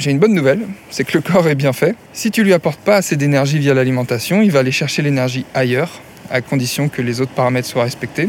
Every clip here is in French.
j'ai une bonne nouvelle, c'est que le corps est bien fait. Si tu lui apportes pas assez d'énergie via l'alimentation, il va aller chercher l'énergie ailleurs, à condition que les autres paramètres soient respectés.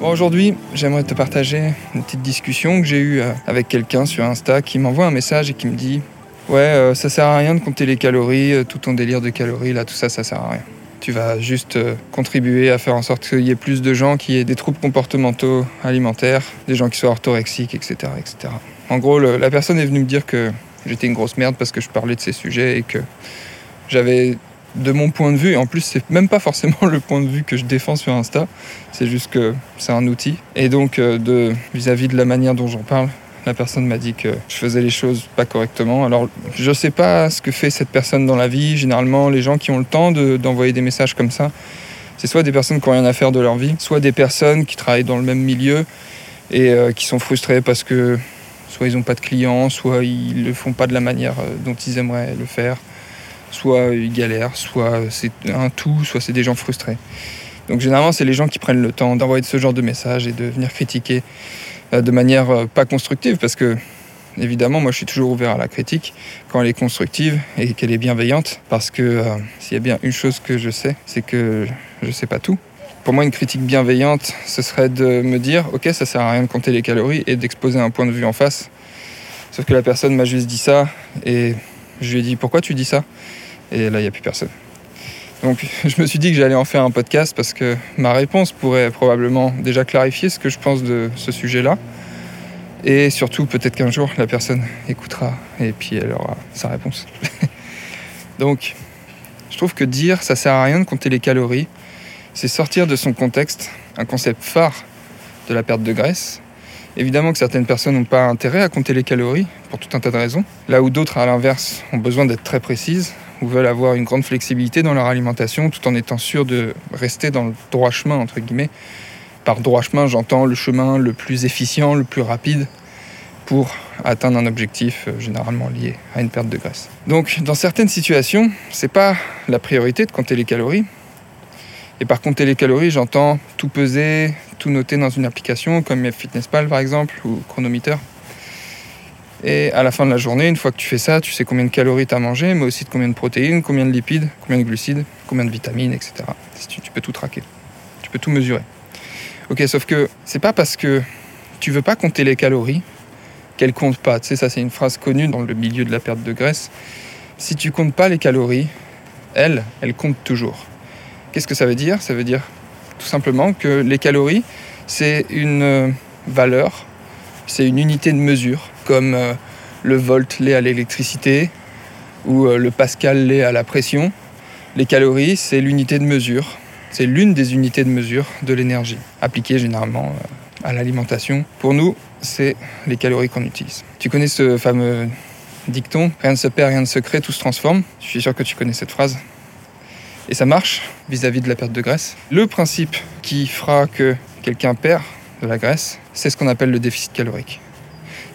Bon, aujourd'hui, j'aimerais te partager une petite discussion que j'ai eue euh, avec quelqu'un sur Insta qui m'envoie un message et qui me dit Ouais, euh, ça sert à rien de compter les calories, euh, tout ton délire de calories, là, tout ça, ça sert à rien tu vas juste contribuer à faire en sorte qu'il y ait plus de gens qui aient des troubles comportementaux alimentaires, des gens qui soient orthorexiques, etc. etc. En gros, la personne est venue me dire que j'étais une grosse merde parce que je parlais de ces sujets et que j'avais, de mon point de vue, et en plus, c'est même pas forcément le point de vue que je défends sur Insta, c'est juste que c'est un outil. Et donc, euh, vis-à-vis -vis de la manière dont j'en parle, la personne m'a dit que je faisais les choses pas correctement. Alors, je sais pas ce que fait cette personne dans la vie. Généralement, les gens qui ont le temps d'envoyer des messages comme ça, c'est soit des personnes qui n'ont rien à faire de leur vie, soit des personnes qui travaillent dans le même milieu et euh, qui sont frustrées parce que soit ils n'ont pas de clients, soit ils le font pas de la manière euh, dont ils aimeraient le faire, soit ils galèrent, soit c'est un tout, soit c'est des gens frustrés. Donc généralement, c'est les gens qui prennent le temps d'envoyer ce genre de messages et de venir critiquer euh, de manière euh, pas constructive parce que évidemment moi je suis toujours ouvert à la critique quand elle est constructive et qu'elle est bienveillante parce que euh, s'il y a bien une chose que je sais c'est que je sais pas tout. Pour moi une critique bienveillante ce serait de me dire ok ça sert à rien de compter les calories et d'exposer un point de vue en face. Sauf que la personne m'a juste dit ça et je lui ai dit pourquoi tu dis ça? Et là il n'y a plus personne. Donc je me suis dit que j'allais en faire un podcast parce que ma réponse pourrait probablement déjà clarifier ce que je pense de ce sujet-là. Et surtout, peut-être qu'un jour, la personne écoutera et puis elle aura sa réponse. Donc, je trouve que dire ça sert à rien de compter les calories, c'est sortir de son contexte un concept phare de la perte de graisse. Évidemment que certaines personnes n'ont pas intérêt à compter les calories pour tout un tas de raisons, là où d'autres, à l'inverse, ont besoin d'être très précises ou veulent avoir une grande flexibilité dans leur alimentation tout en étant sûrs de rester dans le droit chemin, entre guillemets. Par droit chemin, j'entends le chemin le plus efficient, le plus rapide pour atteindre un objectif euh, généralement lié à une perte de graisse. Donc, dans certaines situations, c'est pas la priorité de compter les calories. Et par compter les calories, j'entends tout peser, tout noter dans une application comme MyFitnessPal par exemple ou Chronometer. Et à la fin de la journée, une fois que tu fais ça, tu sais combien de calories tu as mangé, mais aussi de combien de protéines, combien de lipides, combien de glucides, combien de vitamines, etc. Tu, tu peux tout traquer. Tu peux tout mesurer. Ok, sauf que c'est pas parce que tu veux pas compter les calories qu'elles comptent pas. Tu sais, ça c'est une phrase connue dans le milieu de la perte de graisse. Si tu comptes pas les calories, elles, elles comptent toujours. Qu'est-ce que ça veut dire? Ça veut dire tout simplement que les calories, c'est une euh, valeur, c'est une unité de mesure comme euh, le volt lié à l'électricité ou euh, le pascal lié à la pression. Les calories, c'est l'unité de mesure. C'est l'une des unités de mesure de l'énergie, appliquée généralement à l'alimentation. Pour nous, c'est les calories qu'on utilise. Tu connais ce fameux dicton Rien ne se perd, rien ne se crée, tout se transforme. Je suis sûr que tu connais cette phrase. Et ça marche vis-à-vis -vis de la perte de graisse. Le principe qui fera que quelqu'un perd de la graisse, c'est ce qu'on appelle le déficit calorique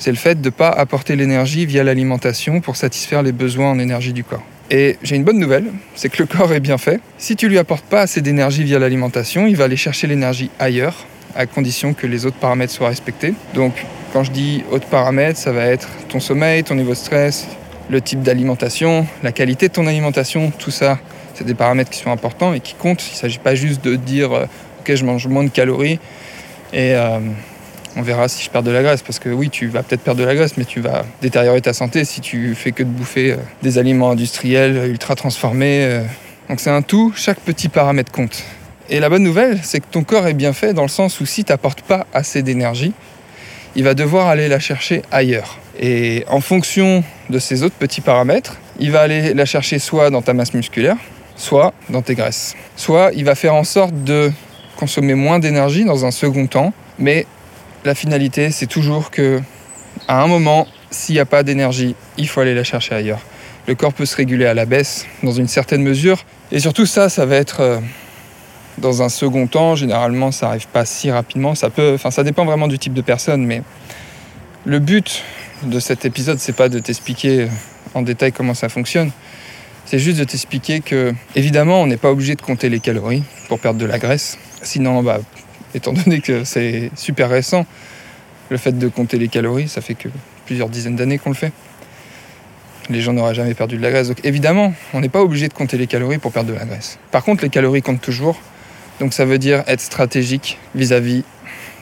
c'est le fait de ne pas apporter l'énergie via l'alimentation pour satisfaire les besoins en énergie du corps. Et j'ai une bonne nouvelle, c'est que le corps est bien fait. Si tu lui apportes pas assez d'énergie via l'alimentation, il va aller chercher l'énergie ailleurs, à condition que les autres paramètres soient respectés. Donc, quand je dis autres paramètres, ça va être ton sommeil, ton niveau de stress, le type d'alimentation, la qualité de ton alimentation, tout ça, des paramètres qui sont importants et qui comptent. Il ne s'agit pas juste de dire, euh, ok, je mange moins de calories et euh, on verra si je perds de la graisse. Parce que oui, tu vas peut-être perdre de la graisse, mais tu vas détériorer ta santé si tu fais que de bouffer euh, des aliments industriels ultra transformés. Donc c'est un tout, chaque petit paramètre compte. Et la bonne nouvelle, c'est que ton corps est bien fait dans le sens où si tu n'apportes pas assez d'énergie, il va devoir aller la chercher ailleurs. Et en fonction de ces autres petits paramètres, il va aller la chercher soit dans ta masse musculaire, soit dans tes graisses. Soit il va faire en sorte de consommer moins d'énergie dans un second temps, mais la finalité, c'est toujours que, à un moment, s'il n'y a pas d'énergie, il faut aller la chercher ailleurs. Le corps peut se réguler à la baisse dans une certaine mesure. Et surtout ça, ça va être euh, dans un second temps. Généralement, ça n'arrive pas si rapidement. Ça peut, enfin, ça dépend vraiment du type de personne. Mais le but de cet épisode, c'est pas de t'expliquer en détail comment ça fonctionne. C'est juste de t'expliquer que, évidemment, on n'est pas obligé de compter les calories pour perdre de la graisse. Sinon, bah, étant donné que c'est super récent, le fait de compter les calories, ça fait que plusieurs dizaines d'années qu'on le fait. Les gens n'auraient jamais perdu de la graisse. Donc évidemment, on n'est pas obligé de compter les calories pour perdre de la graisse. Par contre, les calories comptent toujours. Donc ça veut dire être stratégique vis-à-vis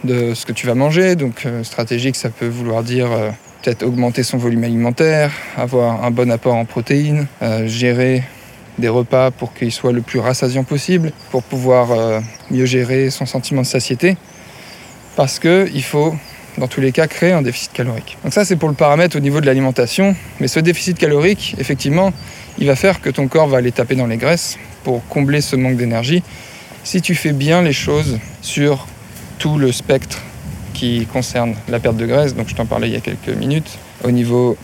de ce que tu vas manger. Donc euh, stratégique, ça peut vouloir dire euh, peut-être augmenter son volume alimentaire, avoir un bon apport en protéines, euh, gérer des repas pour qu'ils soient le plus rassasiants possible, pour pouvoir mieux gérer son sentiment de satiété. Parce qu'il faut dans tous les cas, créer un déficit calorique. Donc ça, c'est pour le paramètre au niveau de l'alimentation. Mais ce déficit calorique, effectivement, il va faire que ton corps va aller taper dans les graisses pour combler ce manque d'énergie. Si tu fais bien les choses sur tout le spectre qui concerne la perte de graisse, donc je t'en parlais il y a quelques minutes, au niveau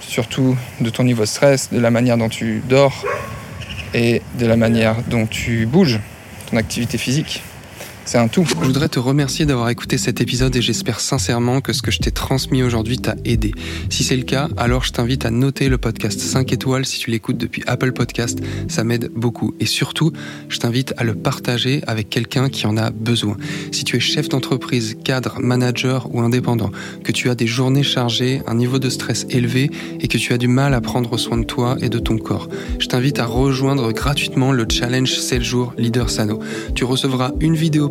surtout de ton niveau de stress, de la manière dont tu dors et de la manière dont tu bouges, ton activité physique, c'est un tout. Je voudrais te remercier d'avoir écouté cet épisode et j'espère sincèrement que ce que je t'ai transmis aujourd'hui t'a aidé. Si c'est le cas, alors je t'invite à noter le podcast 5 étoiles si tu l'écoutes depuis Apple Podcast, ça m'aide beaucoup. Et surtout, je t'invite à le partager avec quelqu'un qui en a besoin. Si tu es chef d'entreprise, cadre, manager ou indépendant, que tu as des journées chargées, un niveau de stress élevé et que tu as du mal à prendre soin de toi et de ton corps, je t'invite à rejoindre gratuitement le challenge 7 jours Leader Sano. Tu recevras une vidéo